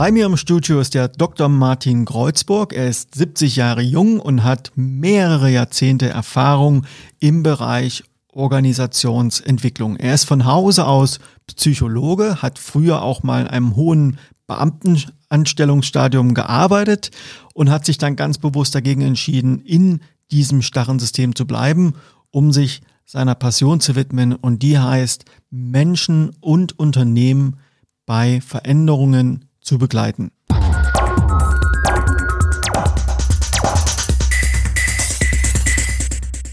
Bei mir im Studio ist der Dr. Martin Kreuzburg. Er ist 70 Jahre jung und hat mehrere Jahrzehnte Erfahrung im Bereich Organisationsentwicklung. Er ist von Hause aus Psychologe, hat früher auch mal in einem hohen Beamtenanstellungsstadium gearbeitet und hat sich dann ganz bewusst dagegen entschieden, in diesem starren System zu bleiben, um sich seiner Passion zu widmen und die heißt, Menschen und Unternehmen bei Veränderungen zu begleiten.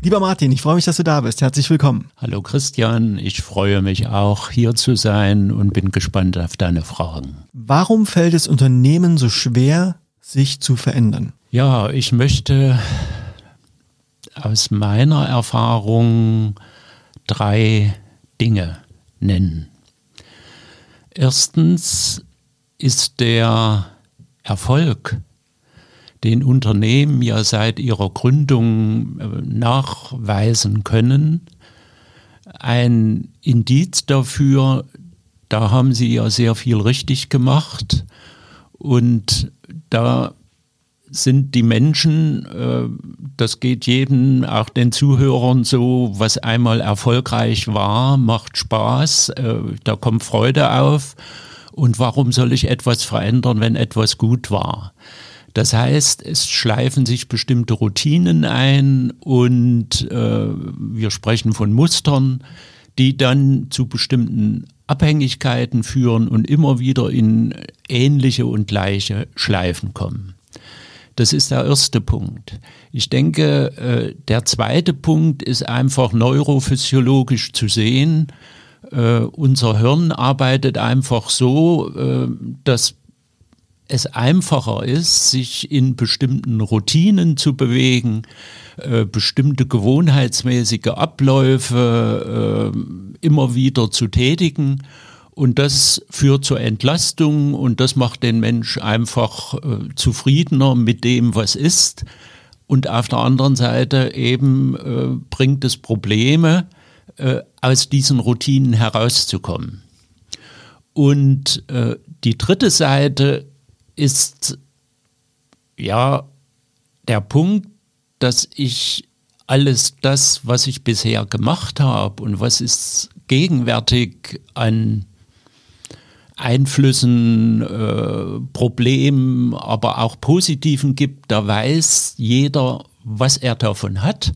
Lieber Martin, ich freue mich, dass du da bist. Herzlich willkommen. Hallo Christian, ich freue mich auch hier zu sein und bin gespannt auf deine Fragen. Warum fällt es Unternehmen so schwer, sich zu verändern? Ja, ich möchte aus meiner Erfahrung drei Dinge nennen. Erstens ist der Erfolg, den Unternehmen ja seit ihrer Gründung äh, nachweisen können, ein Indiz dafür, da haben sie ja sehr viel richtig gemacht und da sind die Menschen, äh, das geht jedem, auch den Zuhörern so, was einmal erfolgreich war, macht Spaß, äh, da kommt Freude auf. Und warum soll ich etwas verändern, wenn etwas gut war? Das heißt, es schleifen sich bestimmte Routinen ein und äh, wir sprechen von Mustern, die dann zu bestimmten Abhängigkeiten führen und immer wieder in ähnliche und gleiche Schleifen kommen. Das ist der erste Punkt. Ich denke, äh, der zweite Punkt ist einfach neurophysiologisch zu sehen. Äh, unser Hirn arbeitet einfach so, äh, dass es einfacher ist, sich in bestimmten Routinen zu bewegen, bestimmte gewohnheitsmäßige Abläufe immer wieder zu tätigen und das führt zur Entlastung und das macht den Mensch einfach äh, zufriedener mit dem, was ist. Und auf der anderen Seite eben äh, bringt es Probleme, äh, aus diesen Routinen herauszukommen. Und äh, die dritte Seite ist ja der Punkt, dass ich alles das, was ich bisher gemacht habe und was ist gegenwärtig an Einflüssen, äh, Problemen, aber auch Positiven gibt, da weiß jeder, was er davon hat.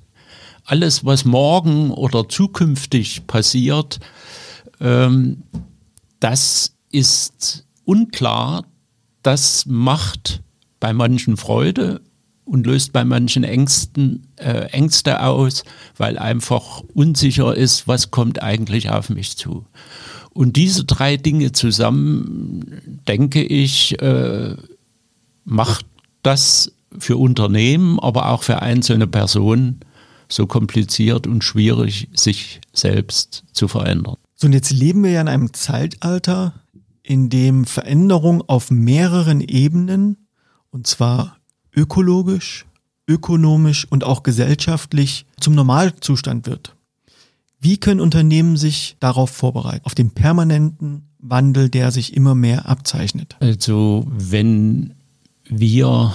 Alles, was morgen oder zukünftig passiert, ähm, das ist unklar. Das macht bei manchen Freude und löst bei manchen Ängsten, äh, Ängste aus, weil einfach unsicher ist, was kommt eigentlich auf mich zu. Und diese drei Dinge zusammen, denke ich, äh, macht das für Unternehmen, aber auch für einzelne Personen so kompliziert und schwierig, sich selbst zu verändern. So, und jetzt leben wir ja in einem Zeitalter, in dem Veränderung auf mehreren Ebenen, und zwar ökologisch, ökonomisch und auch gesellschaftlich zum Normalzustand wird. Wie können Unternehmen sich darauf vorbereiten, auf den permanenten Wandel, der sich immer mehr abzeichnet? Also wenn wir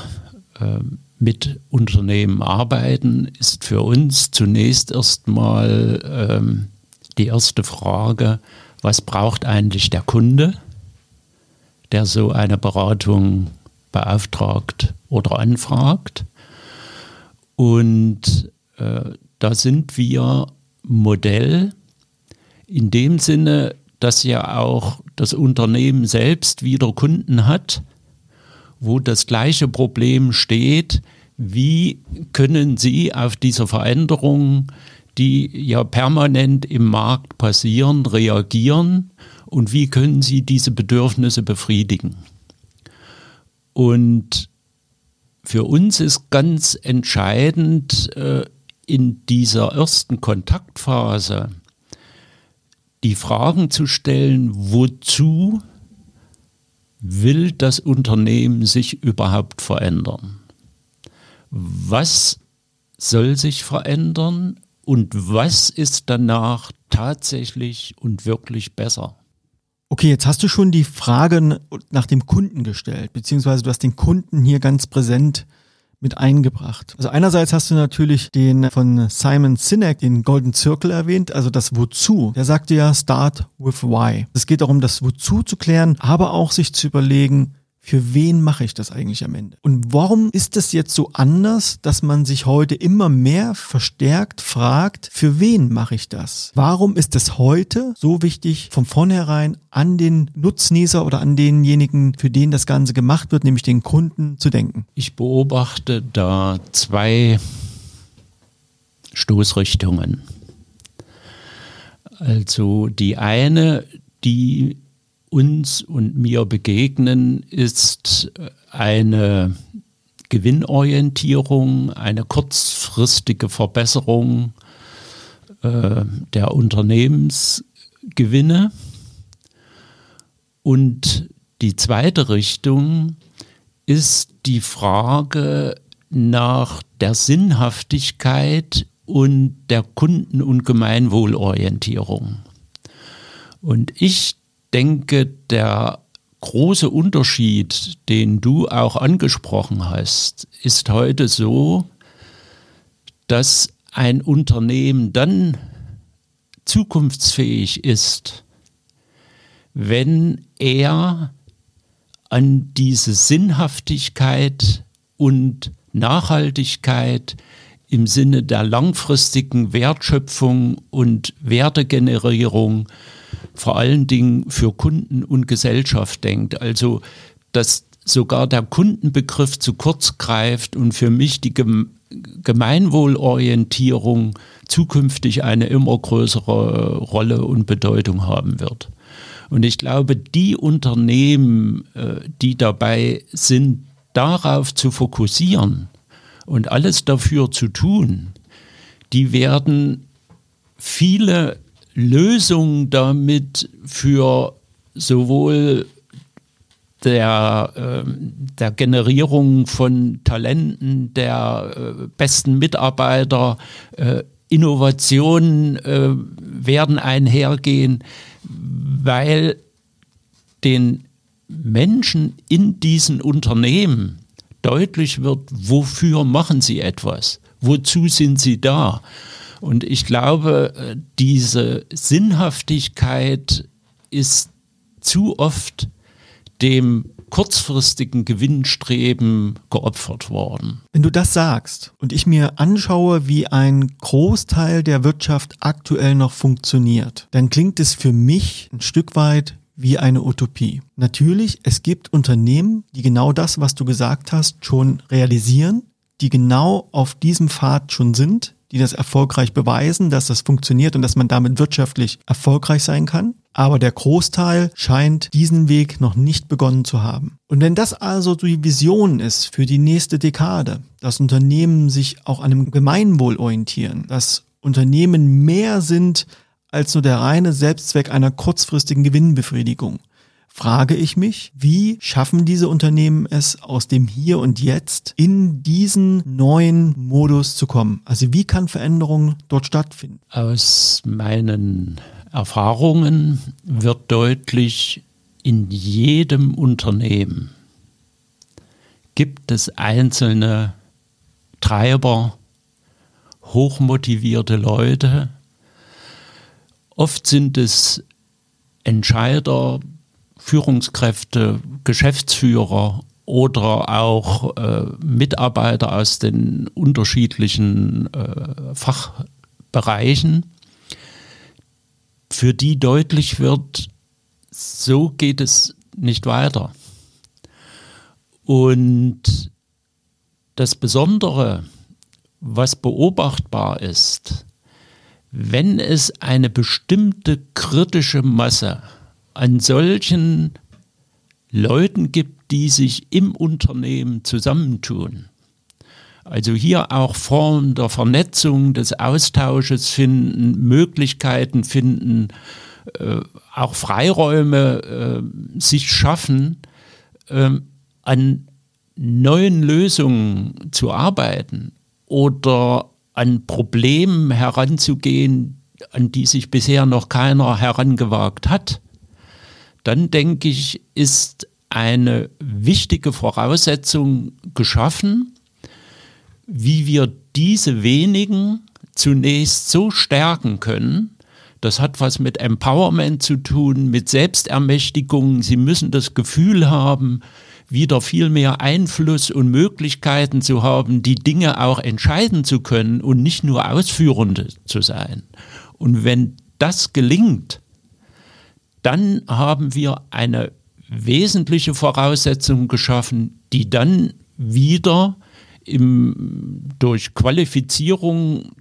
äh, mit Unternehmen arbeiten, ist für uns zunächst erstmal ähm, die erste Frage, was braucht eigentlich der Kunde, der so eine Beratung beauftragt oder anfragt. Und äh, da sind wir Modell in dem Sinne, dass ja auch das Unternehmen selbst wieder Kunden hat, wo das gleiche Problem steht, wie können Sie auf diese Veränderungen, die ja permanent im Markt passieren, reagieren und wie können Sie diese Bedürfnisse befriedigen? Und für uns ist ganz entscheidend, äh, in dieser ersten Kontaktphase die Fragen zu stellen, wozu will das Unternehmen sich überhaupt verändern? Was soll sich verändern und was ist danach tatsächlich und wirklich besser? Okay, jetzt hast du schon die Frage nach dem Kunden gestellt, beziehungsweise du hast den Kunden hier ganz präsent mit eingebracht. Also einerseits hast du natürlich den von Simon Sinek, den Golden Circle erwähnt, also das Wozu. Der sagte ja, start with why. Es geht darum, das Wozu zu klären, aber auch sich zu überlegen, für wen mache ich das eigentlich am Ende? Und warum ist es jetzt so anders, dass man sich heute immer mehr verstärkt fragt, für wen mache ich das? Warum ist es heute so wichtig, von vornherein an den Nutznießer oder an denjenigen, für den das Ganze gemacht wird, nämlich den Kunden, zu denken? Ich beobachte da zwei Stoßrichtungen. Also die eine, die uns und mir begegnen, ist eine Gewinnorientierung, eine kurzfristige Verbesserung äh, der Unternehmensgewinne. Und die zweite Richtung ist die Frage nach der Sinnhaftigkeit und der Kunden- und Gemeinwohlorientierung. Und ich denke, der große Unterschied, den du auch angesprochen hast, ist heute so, dass ein Unternehmen dann zukunftsfähig ist, wenn er an diese Sinnhaftigkeit und Nachhaltigkeit im Sinne der langfristigen Wertschöpfung und Wertegenerierung vor allen Dingen für Kunden und Gesellschaft denkt. Also, dass sogar der Kundenbegriff zu kurz greift und für mich die Gemeinwohlorientierung zukünftig eine immer größere Rolle und Bedeutung haben wird. Und ich glaube, die Unternehmen, äh, die dabei sind, darauf zu fokussieren und alles dafür zu tun, die werden viele Lösung damit für sowohl der, äh, der Generierung von Talenten, der äh, besten Mitarbeiter, äh, Innovationen äh, werden einhergehen, weil den Menschen in diesen Unternehmen deutlich wird, wofür machen sie etwas, wozu sind sie da. Und ich glaube, äh, diese Sinnhaftigkeit ist zu oft dem kurzfristigen Gewinnstreben geopfert worden. Wenn du das sagst und ich mir anschaue, wie ein Großteil der Wirtschaft aktuell noch funktioniert, dann klingt es für mich ein Stück weit wie eine Utopie. Natürlich, es gibt Unternehmen, die genau das, was du gesagt hast, schon realisieren, die genau auf diesem Pfad schon sind, die das erfolgreich beweisen, dass das funktioniert und dass man damit wirtschaftlich erfolgreich sein kann. Aber der Großteil scheint diesen Weg noch nicht begonnen zu haben. Und wenn das also die Vision ist für die nächste Dekade, dass Unternehmen sich auch an einem Gemeinwohl orientieren, dass Unternehmen mehr sind als nur der reine Selbstzweck einer kurzfristigen Gewinnbefriedigung, frage ich mich, wie schaffen diese Unternehmen es, aus dem Hier und Jetzt in diesen neuen Modus zu kommen? Also wie kann Veränderung dort stattfinden? Aus meinen Erfahrungen wird deutlich, in jedem Unternehmen gibt es einzelne Treiber, hochmotivierte Leute. Oft sind es Entscheider, Führungskräfte, Geschäftsführer oder auch äh, Mitarbeiter aus den unterschiedlichen äh, Fachbereichen, für die deutlich wird, so geht es nicht weiter. Und das Besondere, was beobachtbar ist, wenn es eine bestimmte kritische Masse an solchen Leuten gibt, die sich im Unternehmen zusammentun. Also hier auch Formen der Vernetzung, des Austausches finden, Möglichkeiten finden, äh, auch Freiräume äh, sich schaffen, äh, an neuen Lösungen zu arbeiten oder an Problemen heranzugehen, an die sich bisher noch keiner herangewagt hat dann denke ich, ist eine wichtige Voraussetzung geschaffen, wie wir diese wenigen zunächst so stärken können, das hat was mit Empowerment zu tun, mit Selbstermächtigung. Sie müssen das Gefühl haben, wieder viel mehr Einfluss und Möglichkeiten zu haben, die Dinge auch entscheiden zu können und nicht nur Ausführende zu sein. Und wenn das gelingt, dann haben wir eine wesentliche Voraussetzung geschaffen, die dann wieder im, durch Qualifizierung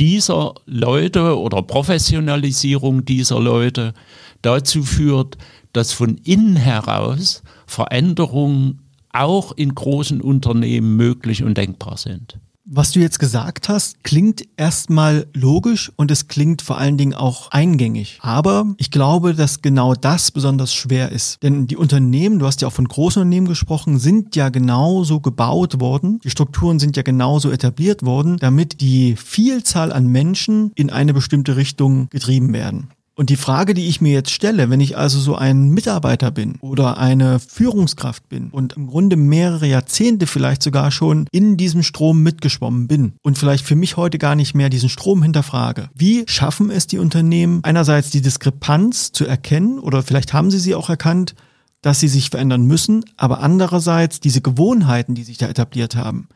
dieser Leute oder Professionalisierung dieser Leute dazu führt, dass von innen heraus Veränderungen auch in großen Unternehmen möglich und denkbar sind. Was du jetzt gesagt hast, klingt erstmal logisch und es klingt vor allen Dingen auch eingängig. Aber ich glaube, dass genau das besonders schwer ist. Denn die Unternehmen, du hast ja auch von großen Unternehmen gesprochen, sind ja genauso gebaut worden. Die Strukturen sind ja genauso etabliert worden, damit die Vielzahl an Menschen in eine bestimmte Richtung getrieben werden. Und die Frage, die ich mir jetzt stelle, wenn ich also so ein Mitarbeiter bin oder eine Führungskraft bin und im Grunde mehrere Jahrzehnte vielleicht sogar schon in diesem Strom mitgeschwommen bin und vielleicht für mich heute gar nicht mehr diesen Strom hinterfrage, wie schaffen es die Unternehmen einerseits die Diskrepanz zu erkennen oder vielleicht haben sie sie auch erkannt, dass sie sich verändern müssen, aber andererseits diese Gewohnheiten, die sich da etabliert haben,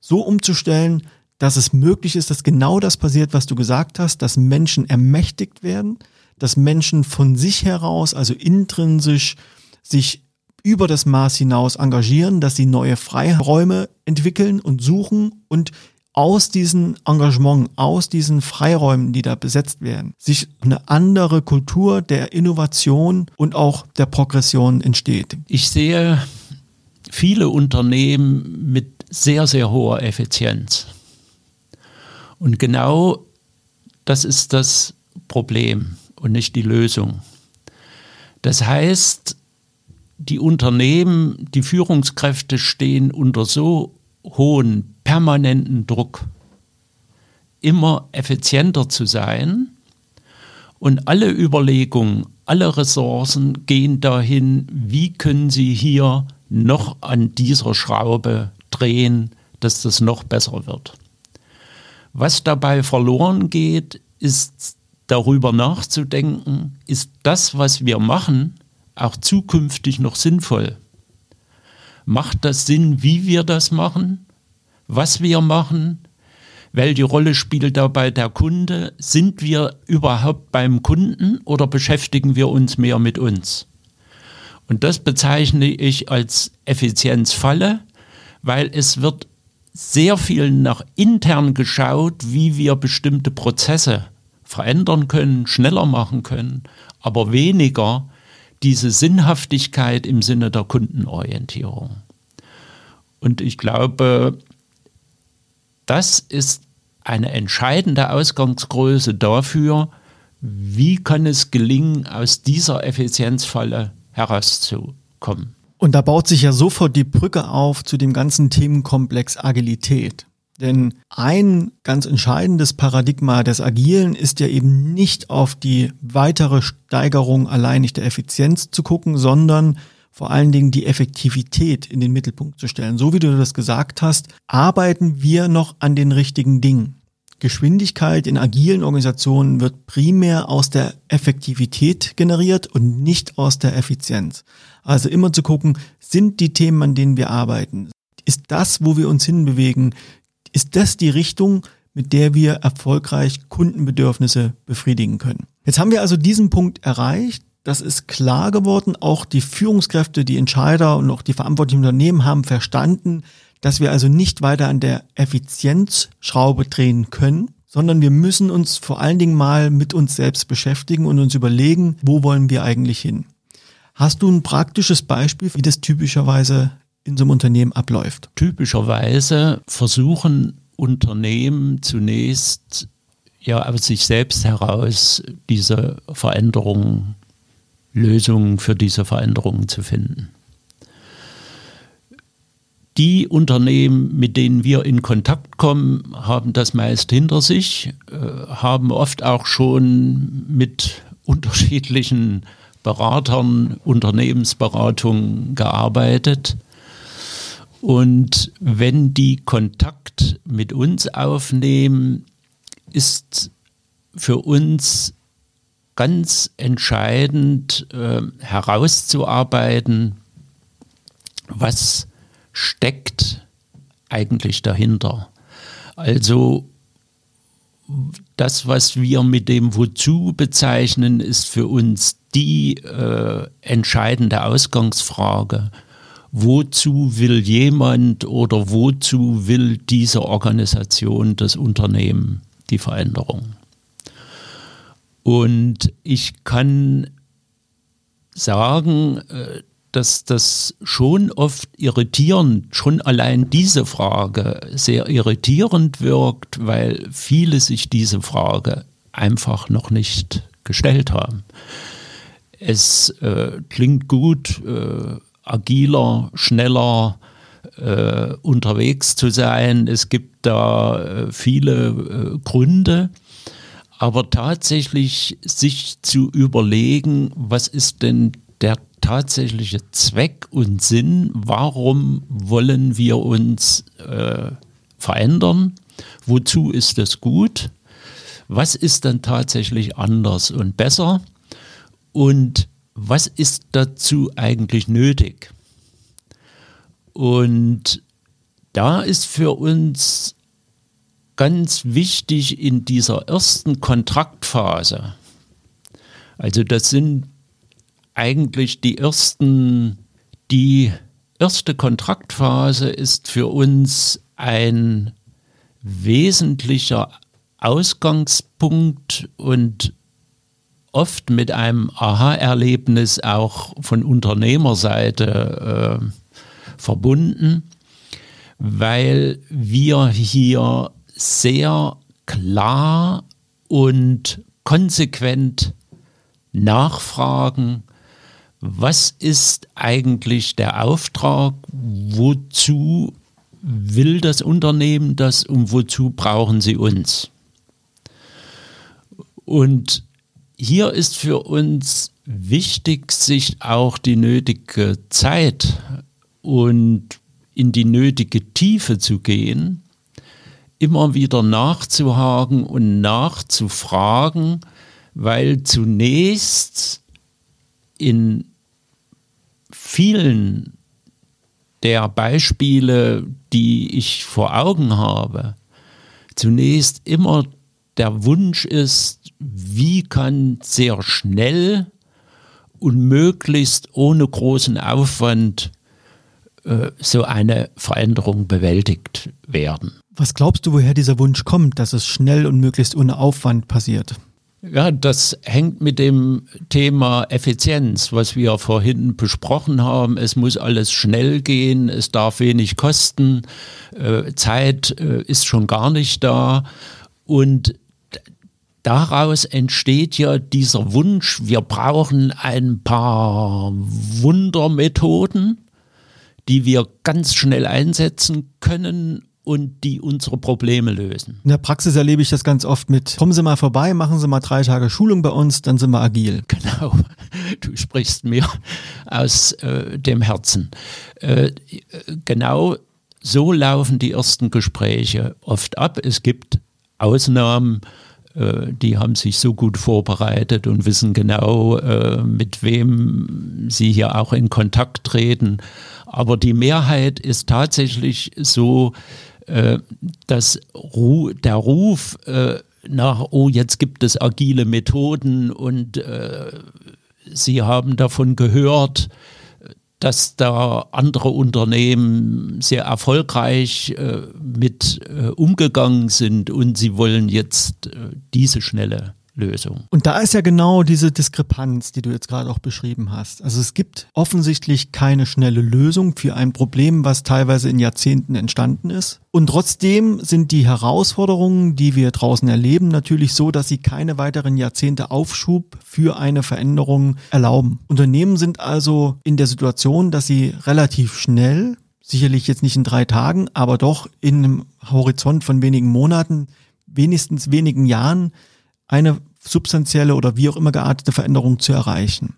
so umzustellen, dass es möglich ist, dass genau das passiert, was du gesagt hast, dass Menschen ermächtigt werden, dass Menschen von sich heraus, also intrinsisch, sich über das Maß hinaus engagieren, dass sie neue Freiräume entwickeln und suchen und aus diesem Engagement, aus diesen Freiräumen, die da besetzt werden, sich eine andere Kultur der Innovation und auch der Progression entsteht. Ich sehe viele Unternehmen mit sehr, sehr hoher Effizienz. Und genau das ist das Problem und nicht die Lösung. Das heißt, die Unternehmen, die Führungskräfte stehen unter so hohen permanenten Druck, immer effizienter zu sein. Und alle Überlegungen, alle Ressourcen gehen dahin, wie können sie hier noch an dieser Schraube drehen, dass das noch besser wird. Was dabei verloren geht, ist darüber nachzudenken, ist das, was wir machen, auch zukünftig noch sinnvoll? Macht das Sinn, wie wir das machen? Was wir machen? Welche Rolle spielt dabei der Kunde? Sind wir überhaupt beim Kunden oder beschäftigen wir uns mehr mit uns? Und das bezeichne ich als Effizienzfalle, weil es wird sehr viel nach intern geschaut, wie wir bestimmte Prozesse verändern können, schneller machen können, aber weniger diese Sinnhaftigkeit im Sinne der Kundenorientierung. Und ich glaube, das ist eine entscheidende Ausgangsgröße dafür, wie kann es gelingen, aus dieser Effizienzfalle herauszukommen. Und da baut sich ja sofort die Brücke auf zu dem ganzen Themenkomplex Agilität. Denn ein ganz entscheidendes Paradigma des Agilen ist ja eben nicht auf die weitere Steigerung alleinig der Effizienz zu gucken, sondern vor allen Dingen die Effektivität in den Mittelpunkt zu stellen. So wie du das gesagt hast, arbeiten wir noch an den richtigen Dingen. Geschwindigkeit in agilen Organisationen wird primär aus der Effektivität generiert und nicht aus der Effizienz. Also immer zu gucken, sind die Themen, an denen wir arbeiten, ist das, wo wir uns hinbewegen, ist das die Richtung, mit der wir erfolgreich Kundenbedürfnisse befriedigen können. Jetzt haben wir also diesen Punkt erreicht. Das ist klar geworden. Auch die Führungskräfte, die Entscheider und auch die verantwortlichen Unternehmen haben verstanden, dass wir also nicht weiter an der Effizienzschraube drehen können, sondern wir müssen uns vor allen Dingen mal mit uns selbst beschäftigen und uns überlegen, wo wollen wir eigentlich hin. Hast du ein praktisches Beispiel, wie das typischerweise in so einem Unternehmen abläuft? Typischerweise versuchen Unternehmen zunächst ja aus sich selbst heraus diese Veränderungen, Lösungen für diese Veränderungen zu finden. Die Unternehmen, mit denen wir in Kontakt kommen, haben das meist hinter sich, äh, haben oft auch schon mit unterschiedlichen Beratern, Unternehmensberatung gearbeitet. Und wenn die Kontakt mit uns aufnehmen, ist für uns ganz entscheidend äh, herauszuarbeiten, was steckt eigentlich dahinter. Also das, was wir mit dem Wozu bezeichnen, ist für uns die äh, entscheidende Ausgangsfrage. Wozu will jemand oder wozu will diese Organisation, das Unternehmen die Veränderung? Und ich kann sagen, äh, dass das schon oft irritierend, schon allein diese Frage sehr irritierend wirkt, weil viele sich diese Frage einfach noch nicht gestellt haben. Es äh, klingt gut, äh, agiler, schneller äh, unterwegs zu sein. Es gibt da äh, viele äh, Gründe. Aber tatsächlich sich zu überlegen, was ist denn der tatsächliche Zweck und Sinn, warum wollen wir uns äh, verändern, wozu ist es gut, was ist dann tatsächlich anders und besser und was ist dazu eigentlich nötig. Und da ist für uns ganz wichtig in dieser ersten Kontraktphase, also das sind eigentlich die ersten, die erste Kontraktphase ist für uns ein wesentlicher Ausgangspunkt und oft mit einem Aha-Erlebnis auch von Unternehmerseite äh, verbunden, weil wir hier sehr klar und konsequent nachfragen, was ist eigentlich der Auftrag, wozu will das Unternehmen das und wozu brauchen sie uns? Und hier ist für uns wichtig, sich auch die nötige Zeit und in die nötige Tiefe zu gehen, immer wieder nachzuhaken und nachzufragen, weil zunächst in vielen der Beispiele, die ich vor Augen habe, zunächst immer der Wunsch ist, wie kann sehr schnell und möglichst ohne großen Aufwand äh, so eine Veränderung bewältigt werden. Was glaubst du, woher dieser Wunsch kommt, dass es schnell und möglichst ohne Aufwand passiert? Ja, das hängt mit dem Thema Effizienz, was wir vorhin besprochen haben. Es muss alles schnell gehen, es darf wenig kosten, äh, Zeit äh, ist schon gar nicht da. Und daraus entsteht ja dieser Wunsch, wir brauchen ein paar Wundermethoden, die wir ganz schnell einsetzen können und die unsere Probleme lösen. In der Praxis erlebe ich das ganz oft mit, kommen Sie mal vorbei, machen Sie mal drei Tage Schulung bei uns, dann sind wir agil. Genau, du sprichst mir aus äh, dem Herzen. Äh, genau so laufen die ersten Gespräche oft ab. Es gibt Ausnahmen, die haben sich so gut vorbereitet und wissen genau, äh, mit wem sie hier auch in Kontakt treten. Aber die Mehrheit ist tatsächlich so, äh, dass der Ruf äh, nach, oh, jetzt gibt es agile Methoden und äh, Sie haben davon gehört, dass da andere Unternehmen sehr erfolgreich äh, mit äh, umgegangen sind und sie wollen jetzt äh, diese schnelle Lösung. Und da ist ja genau diese Diskrepanz, die du jetzt gerade auch beschrieben hast. Also es gibt offensichtlich keine schnelle Lösung für ein Problem, was teilweise in Jahrzehnten entstanden ist. Und trotzdem sind die Herausforderungen, die wir draußen erleben, natürlich so, dass sie keine weiteren Jahrzehnte Aufschub für eine Veränderung erlauben. Unternehmen sind also in der Situation, dass sie relativ schnell sicherlich jetzt nicht in drei Tagen, aber doch in einem Horizont von wenigen Monaten, wenigstens wenigen Jahren eine substanzielle oder wie auch immer geartete Veränderung zu erreichen.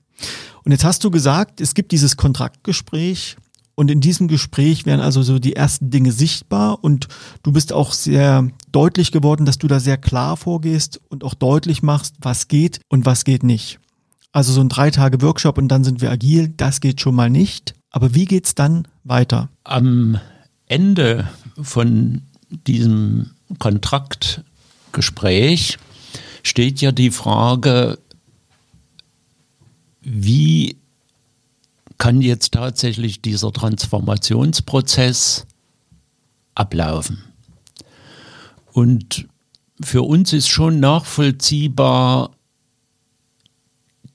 Und jetzt hast du gesagt, es gibt dieses Kontraktgespräch und in diesem Gespräch werden also so die ersten Dinge sichtbar und du bist auch sehr deutlich geworden, dass du da sehr klar vorgehst und auch deutlich machst, was geht und was geht nicht. Also so ein drei Tage Workshop und dann sind wir agil, das geht schon mal nicht. Aber wie geht's dann weiter? Am Ende von diesem Kontraktgespräch steht ja die Frage, wie kann jetzt tatsächlich dieser Transformationsprozess ablaufen? Und für uns ist schon nachvollziehbar,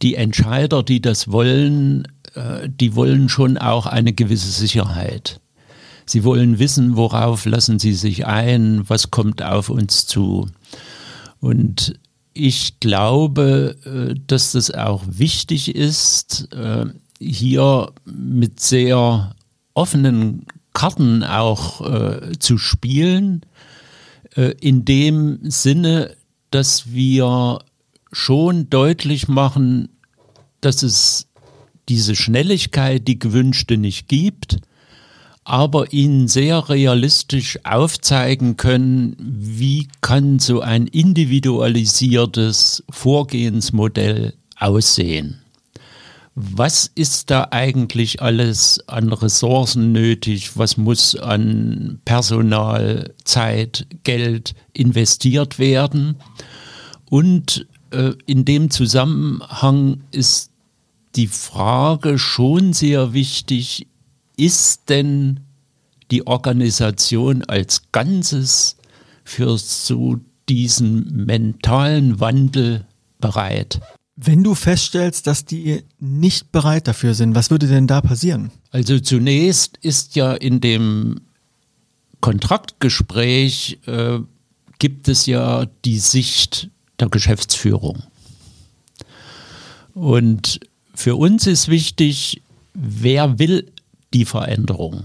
die Entscheider, die das wollen, äh, die wollen schon auch eine gewisse Sicherheit. Sie wollen wissen, worauf lassen sie sich ein, was kommt auf uns zu. Und ich glaube, äh, dass das auch wichtig ist, äh, hier mit sehr offenen Karten auch äh, zu spielen, in dem Sinne, dass wir schon deutlich machen, dass es diese Schnelligkeit, die gewünschte, nicht gibt, aber ihnen sehr realistisch aufzeigen können, wie kann so ein individualisiertes Vorgehensmodell aussehen. Was ist da eigentlich alles an Ressourcen nötig? Was muss an Personal, Zeit, Geld investiert werden? Und äh, in dem Zusammenhang ist die Frage schon sehr wichtig, ist denn die Organisation als Ganzes für so diesen mentalen Wandel bereit? Wenn du feststellst, dass die nicht bereit dafür sind, was würde denn da passieren? Also zunächst ist ja in dem Kontraktgespräch äh, gibt es ja die Sicht der Geschäftsführung. Und für uns ist wichtig, wer will die Veränderung?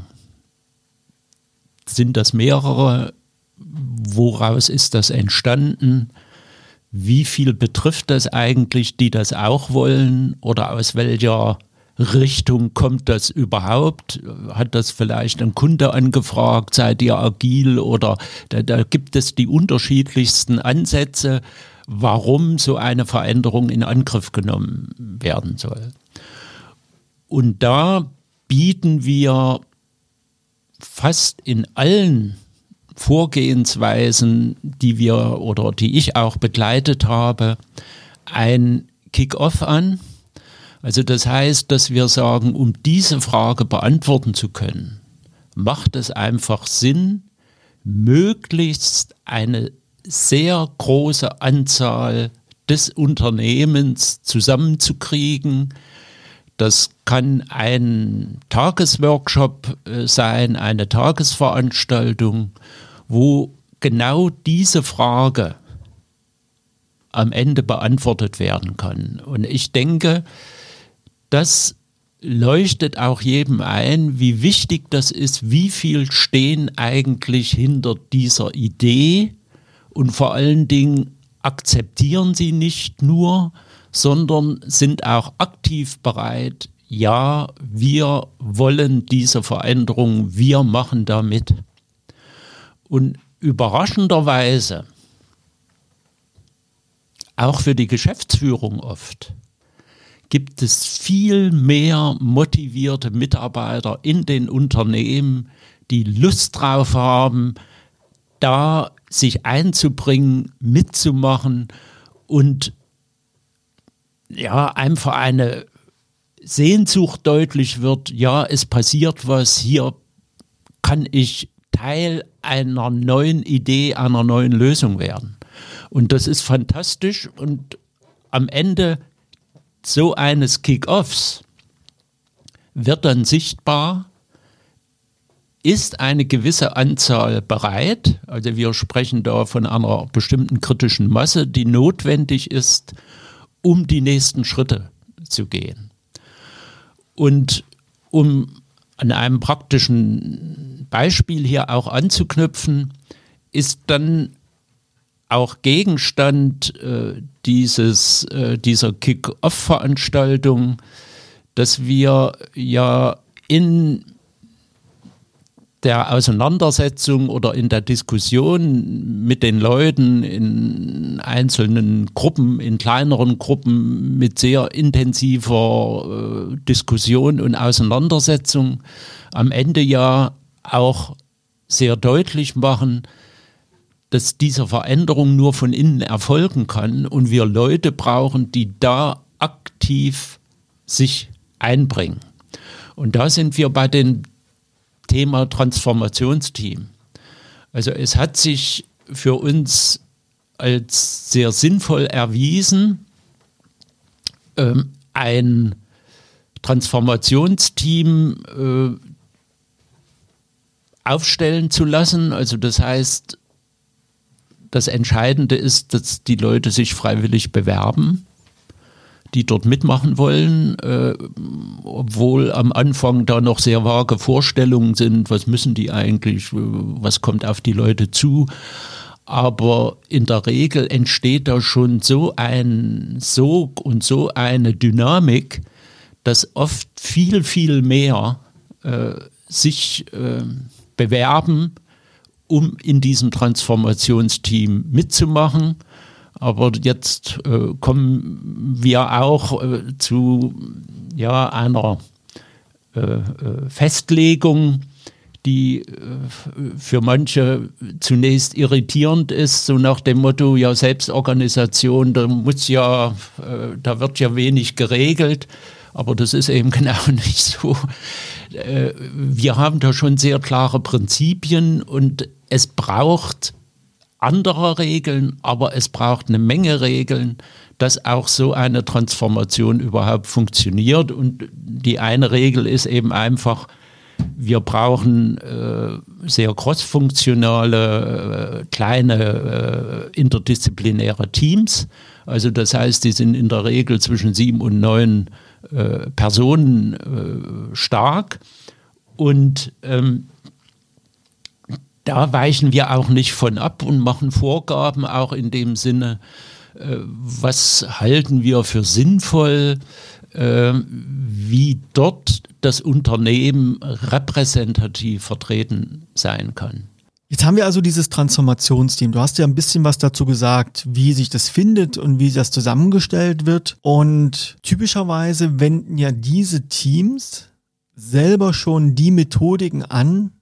Sind das mehrere? Woraus ist das entstanden? Wie viel betrifft das eigentlich, die das auch wollen? Oder aus welcher Richtung kommt das überhaupt? Hat das vielleicht ein Kunde angefragt? Seid ihr agil? Oder da, da gibt es die unterschiedlichsten Ansätze warum so eine Veränderung in Angriff genommen werden soll. Und da bieten wir fast in allen Vorgehensweisen, die wir oder die ich auch begleitet habe, ein Kick-off an. Also das heißt, dass wir sagen, um diese Frage beantworten zu können, macht es einfach Sinn, möglichst eine sehr große Anzahl des Unternehmens zusammenzukriegen. Das kann ein Tagesworkshop äh, sein, eine Tagesveranstaltung, wo genau diese Frage am Ende beantwortet werden kann. Und ich denke, das leuchtet auch jedem ein, wie wichtig das ist, wie viel stehen eigentlich hinter dieser Idee und vor allen Dingen akzeptieren sie nicht nur, sondern sind auch aktiv bereit, ja, wir wollen diese Veränderung, wir machen damit. Und überraschenderweise, auch für die Geschäftsführung oft, gibt es viel mehr motivierte Mitarbeiter in den Unternehmen, die Lust drauf haben, da sich einzubringen, mitzumachen und ja, einfach eine Sehnsucht deutlich wird, ja, es passiert was, hier kann ich Teil einer neuen Idee, einer neuen Lösung werden. Und das ist fantastisch und am Ende so eines Kick-Offs wird dann sichtbar, ist eine gewisse Anzahl bereit, also wir sprechen da von einer bestimmten kritischen Masse, die notwendig ist, um die nächsten Schritte zu gehen. Und um an einem praktischen Beispiel hier auch anzuknüpfen, ist dann auch Gegenstand äh, dieses, äh, dieser Kick-Off-Veranstaltung, dass wir ja in der Auseinandersetzung oder in der Diskussion mit den Leuten in einzelnen Gruppen, in kleineren Gruppen mit sehr intensiver äh, Diskussion und Auseinandersetzung am Ende ja auch sehr deutlich machen, dass diese Veränderung nur von innen erfolgen kann und wir Leute brauchen, die da aktiv sich einbringen. Und da sind wir bei dem Thema Transformationsteam. Also es hat sich für uns als sehr sinnvoll erwiesen, ähm, ein Transformationsteam äh, aufstellen zu lassen. Also das heißt, das Entscheidende ist, dass die Leute sich freiwillig bewerben, die dort mitmachen wollen, äh, obwohl am Anfang da noch sehr vage Vorstellungen sind, was müssen die eigentlich, was kommt auf die Leute zu. Aber in der Regel entsteht da schon so ein Sog und so eine Dynamik, dass oft viel, viel mehr äh, sich äh, bewerben, um in diesem Transformationsteam mitzumachen. Aber jetzt äh, kommen wir auch äh, zu ja, einer äh, äh Festlegung, die äh, für manche zunächst irritierend ist, so nach dem Motto, ja, Selbstorganisation, da muss ja, äh, da wird ja wenig geregelt. Aber das ist eben genau nicht so. Wir haben da schon sehr klare Prinzipien und es braucht andere Regeln, aber es braucht eine Menge Regeln, dass auch so eine Transformation überhaupt funktioniert. Und die eine Regel ist eben einfach, wir brauchen äh, sehr crossfunktionale, äh, kleine, äh, interdisziplinäre Teams. Also das heißt, die sind in der Regel zwischen sieben und neun äh, Personen äh, stark. Und ähm, da weichen wir auch nicht von ab und machen Vorgaben auch in dem Sinne, äh, was halten wir für sinnvoll, äh, wie dort das Unternehmen repräsentativ vertreten sein kann. Jetzt haben wir also dieses Transformationsteam. Du hast ja ein bisschen was dazu gesagt, wie sich das findet und wie das zusammengestellt wird. Und typischerweise wenden ja diese Teams selber schon die Methodiken an,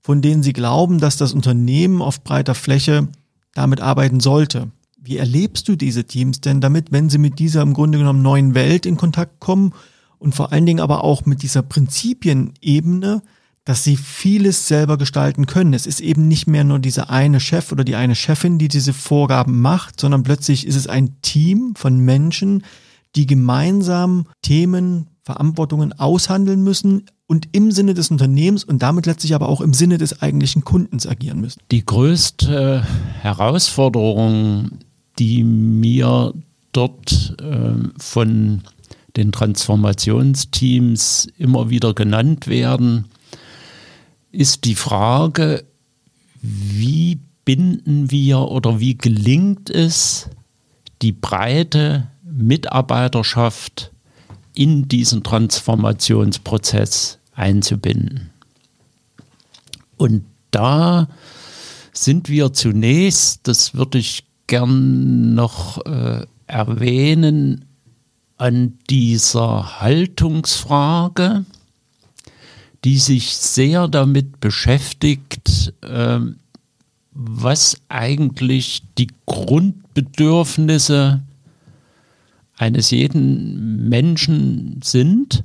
von denen sie glauben, dass das Unternehmen auf breiter Fläche damit arbeiten sollte. Wie erlebst du diese Teams denn damit, wenn sie mit dieser im Grunde genommen neuen Welt in Kontakt kommen und vor allen Dingen aber auch mit dieser Prinzipienebene, dass sie vieles selber gestalten können. Es ist eben nicht mehr nur dieser eine Chef oder die eine Chefin, die diese Vorgaben macht, sondern plötzlich ist es ein Team von Menschen, die gemeinsam Themen, Verantwortungen aushandeln müssen und im Sinne des Unternehmens und damit letztlich aber auch im Sinne des eigentlichen Kundens agieren müssen. Die größte Herausforderung, die mir dort äh, von den Transformationsteams immer wieder genannt werden, ist die Frage, wie binden wir oder wie gelingt es, die breite Mitarbeiterschaft in diesen Transformationsprozess einzubinden. Und da sind wir zunächst, das würde ich gern noch äh, erwähnen, an dieser Haltungsfrage, die sich sehr damit beschäftigt, äh, was eigentlich die Grundbedürfnisse eines jeden Menschen sind.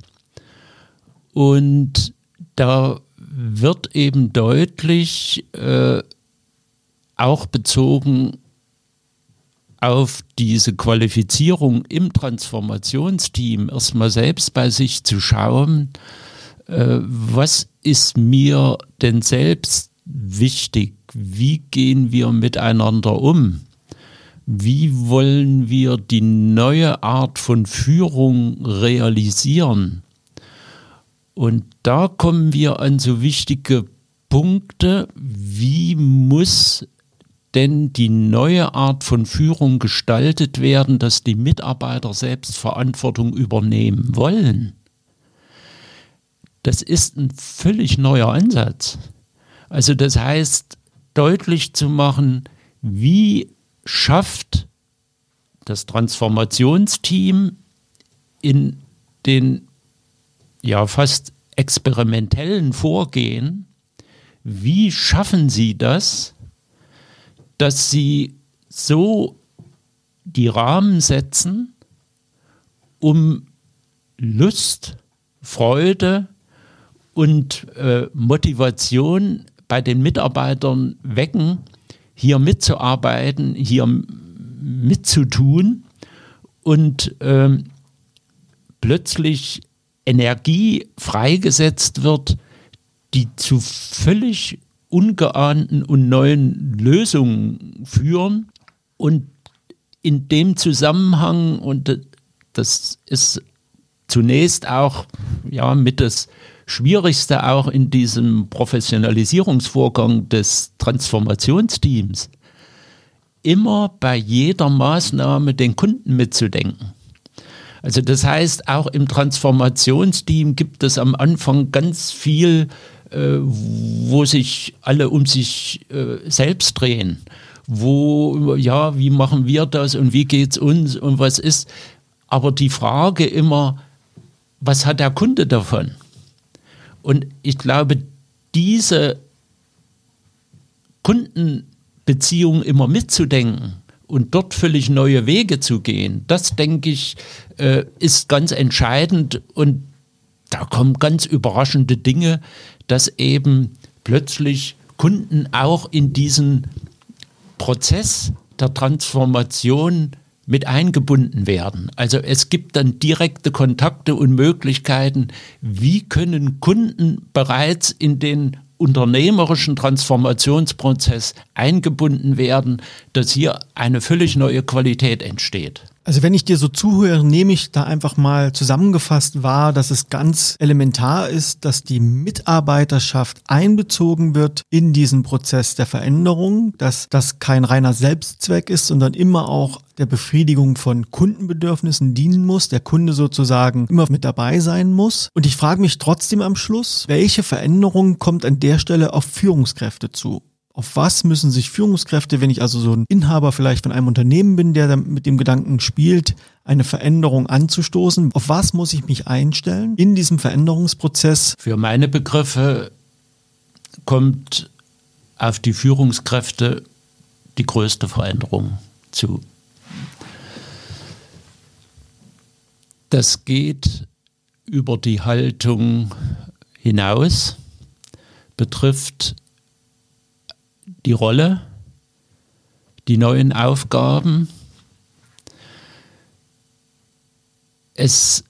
Und da wird eben deutlich, äh, auch bezogen auf diese Qualifizierung im Transformationsteam, erstmal selbst bei sich zu schauen, äh, was ist mir denn selbst wichtig? Wie gehen wir miteinander um? wie wollen wir die neue Art von Führung realisieren? Und da kommen wir an so wichtige Punkte, wie muss denn die neue Art von Führung gestaltet werden, dass die Mitarbeiter selbst Verantwortung übernehmen wollen? Das ist ein völlig neuer Ansatz. Also das heißt, deutlich zu machen, wie schafft das Transformationsteam in den ja fast experimentellen Vorgehen, wie schaffen sie das, dass sie so die Rahmen setzen, um Lust, Freude und äh, Motivation bei den Mitarbeitern wecken, hier mitzuarbeiten, hier mitzutun und ähm, plötzlich Energie freigesetzt wird, die zu völlig ungeahnten und neuen Lösungen führen. Und in dem Zusammenhang, und das ist zunächst auch ja, mit das Schwierigste auch in diesem Professionalisierungsvorgang des Transformationsteams, immer bei jeder Maßnahme den Kunden mitzudenken. Also das heißt, auch im Transformationsteam gibt es am Anfang ganz viel, äh, wo sich alle um sich äh, selbst drehen. Wo, ja, wie machen wir das und wie geht es uns und was ist. Aber die Frage immer, was hat der Kunde davon? Und ich glaube, diese Kundenbeziehung immer mitzudenken und dort völlig neue Wege zu gehen, das denke ich, äh, ist ganz entscheidend und da kommen ganz überraschende Dinge, dass eben plötzlich Kunden auch in diesen Prozess der Transformation mit eingebunden werden. Also es gibt dann direkte Kontakte und Möglichkeiten, wie können Kunden bereits in den unternehmerischen Transformationsprozess eingebunden werden, dass hier eine völlig neue Qualität entsteht. Also wenn ich dir so zuhöre, nehme ich da einfach mal zusammengefasst wahr, dass es ganz elementar ist, dass die Mitarbeiterschaft einbezogen wird in diesen Prozess der Veränderung, dass das kein reiner Selbstzweck ist, sondern immer auch der Befriedigung von Kundenbedürfnissen dienen muss, der Kunde sozusagen immer mit dabei sein muss. Und ich frage mich trotzdem am Schluss, welche Veränderung kommt an der Stelle auf Führungskräfte zu? Auf was müssen sich Führungskräfte, wenn ich also so ein Inhaber vielleicht von einem Unternehmen bin, der mit dem Gedanken spielt, eine Veränderung anzustoßen, auf was muss ich mich einstellen in diesem Veränderungsprozess? Für meine Begriffe kommt auf die Führungskräfte die größte Veränderung zu. Das geht über die Haltung hinaus, betrifft die Rolle, die neuen Aufgaben. Es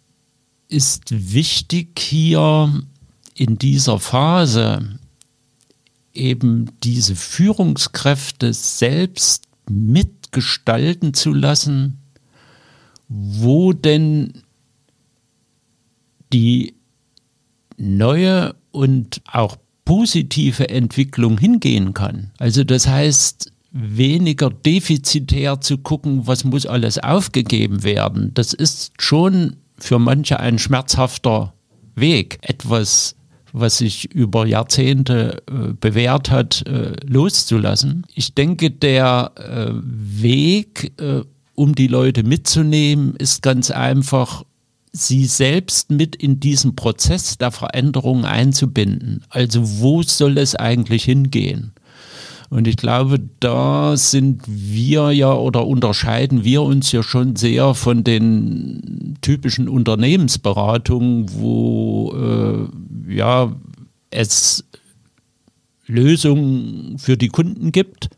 ist wichtig hier in dieser Phase eben diese Führungskräfte selbst mitgestalten zu lassen, wo denn die neue und auch positive Entwicklung hingehen kann. Also das heißt, weniger defizitär zu gucken, was muss alles aufgegeben werden. Das ist schon für manche ein schmerzhafter Weg, etwas, was sich über Jahrzehnte äh, bewährt hat, äh, loszulassen. Ich denke, der äh, Weg, äh, um die Leute mitzunehmen, ist ganz einfach sie selbst mit in diesen Prozess der Veränderung einzubinden. Also wo soll es eigentlich hingehen? Und ich glaube, da sind wir ja oder unterscheiden wir uns ja schon sehr von den typischen Unternehmensberatungen, wo äh, ja es Lösungen für die Kunden gibt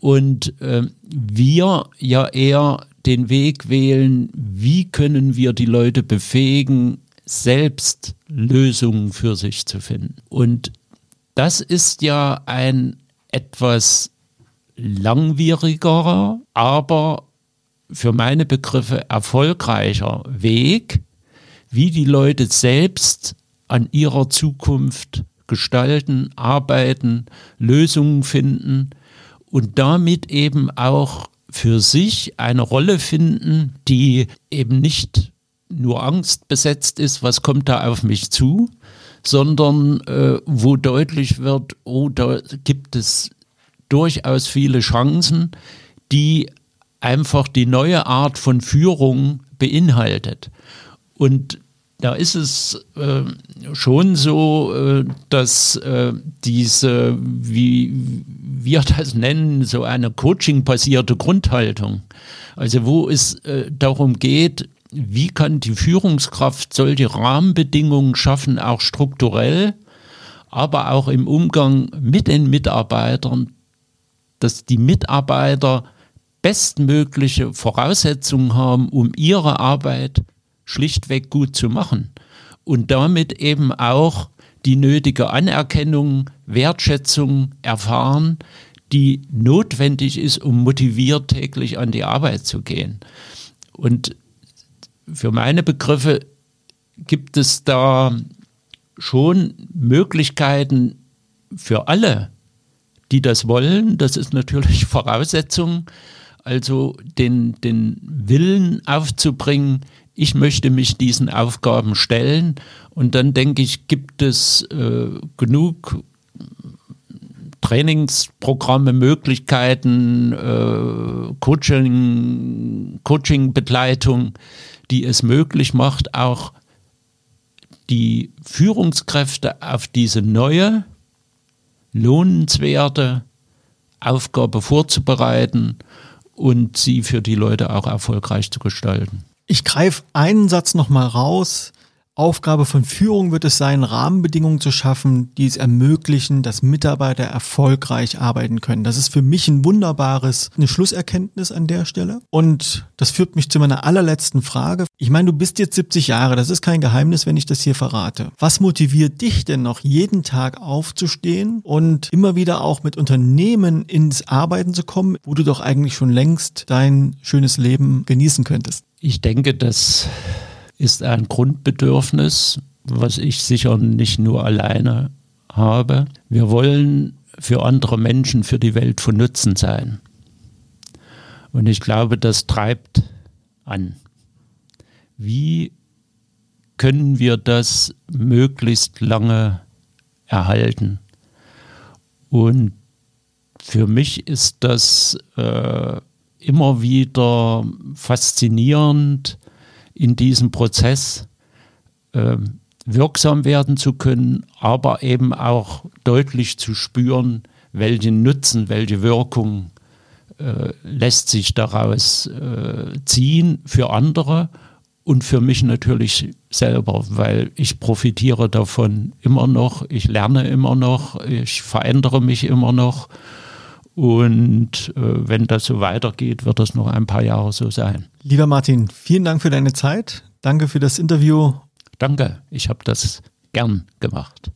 und äh, wir ja eher den Weg wählen, wie können wir die Leute befähigen, selbst Lösungen für sich zu finden. Und das ist ja ein etwas langwierigerer, aber für meine Begriffe erfolgreicher Weg, wie die Leute selbst an ihrer Zukunft gestalten, arbeiten, Lösungen finden und damit eben auch für sich eine Rolle finden, die eben nicht nur Angst besetzt ist, was kommt da auf mich zu, sondern äh, wo deutlich wird, oh, da gibt es durchaus viele Chancen, die einfach die neue Art von Führung beinhaltet. Und da ist es äh, schon so, äh, dass äh, diese, wie wir das nennen, so eine coaching-basierte Grundhaltung, also wo es äh, darum geht, wie kann die Führungskraft solche Rahmenbedingungen schaffen, auch strukturell, aber auch im Umgang mit den Mitarbeitern, dass die Mitarbeiter bestmögliche Voraussetzungen haben, um ihre Arbeit schlichtweg gut zu machen und damit eben auch die nötige Anerkennung, Wertschätzung erfahren, die notwendig ist, um motiviert täglich an die Arbeit zu gehen. Und für meine Begriffe gibt es da schon Möglichkeiten für alle, die das wollen. Das ist natürlich Voraussetzung, also den, den Willen aufzubringen, ich möchte mich diesen Aufgaben stellen. Und dann denke ich, gibt es äh, genug Trainingsprogramme, Möglichkeiten, äh, Coaching, Coaching-Begleitung, die es möglich macht, auch die Führungskräfte auf diese neue, lohnenswerte Aufgabe vorzubereiten und sie für die Leute auch erfolgreich zu gestalten. Ich greife einen Satz nochmal raus. Aufgabe von Führung wird es sein, Rahmenbedingungen zu schaffen, die es ermöglichen, dass Mitarbeiter erfolgreich arbeiten können. Das ist für mich ein wunderbares, eine Schlusserkenntnis an der Stelle. Und das führt mich zu meiner allerletzten Frage. Ich meine, du bist jetzt 70 Jahre, das ist kein Geheimnis, wenn ich das hier verrate. Was motiviert dich denn noch, jeden Tag aufzustehen und immer wieder auch mit Unternehmen ins Arbeiten zu kommen, wo du doch eigentlich schon längst dein schönes Leben genießen könntest? Ich denke, das ist ein Grundbedürfnis, was ich sicher nicht nur alleine habe. Wir wollen für andere Menschen, für die Welt von Nutzen sein. Und ich glaube, das treibt an. Wie können wir das möglichst lange erhalten? Und für mich ist das äh, immer wieder faszinierend, in diesem Prozess äh, wirksam werden zu können, aber eben auch deutlich zu spüren, welchen Nutzen, welche Wirkung äh, lässt sich daraus äh, ziehen für andere und für mich natürlich selber, weil ich profitiere davon immer noch, ich lerne immer noch, ich verändere mich immer noch und äh, wenn das so weitergeht, wird das noch ein paar Jahre so sein. Lieber Martin, vielen Dank für deine Zeit. Danke für das Interview. Danke, ich habe das gern gemacht.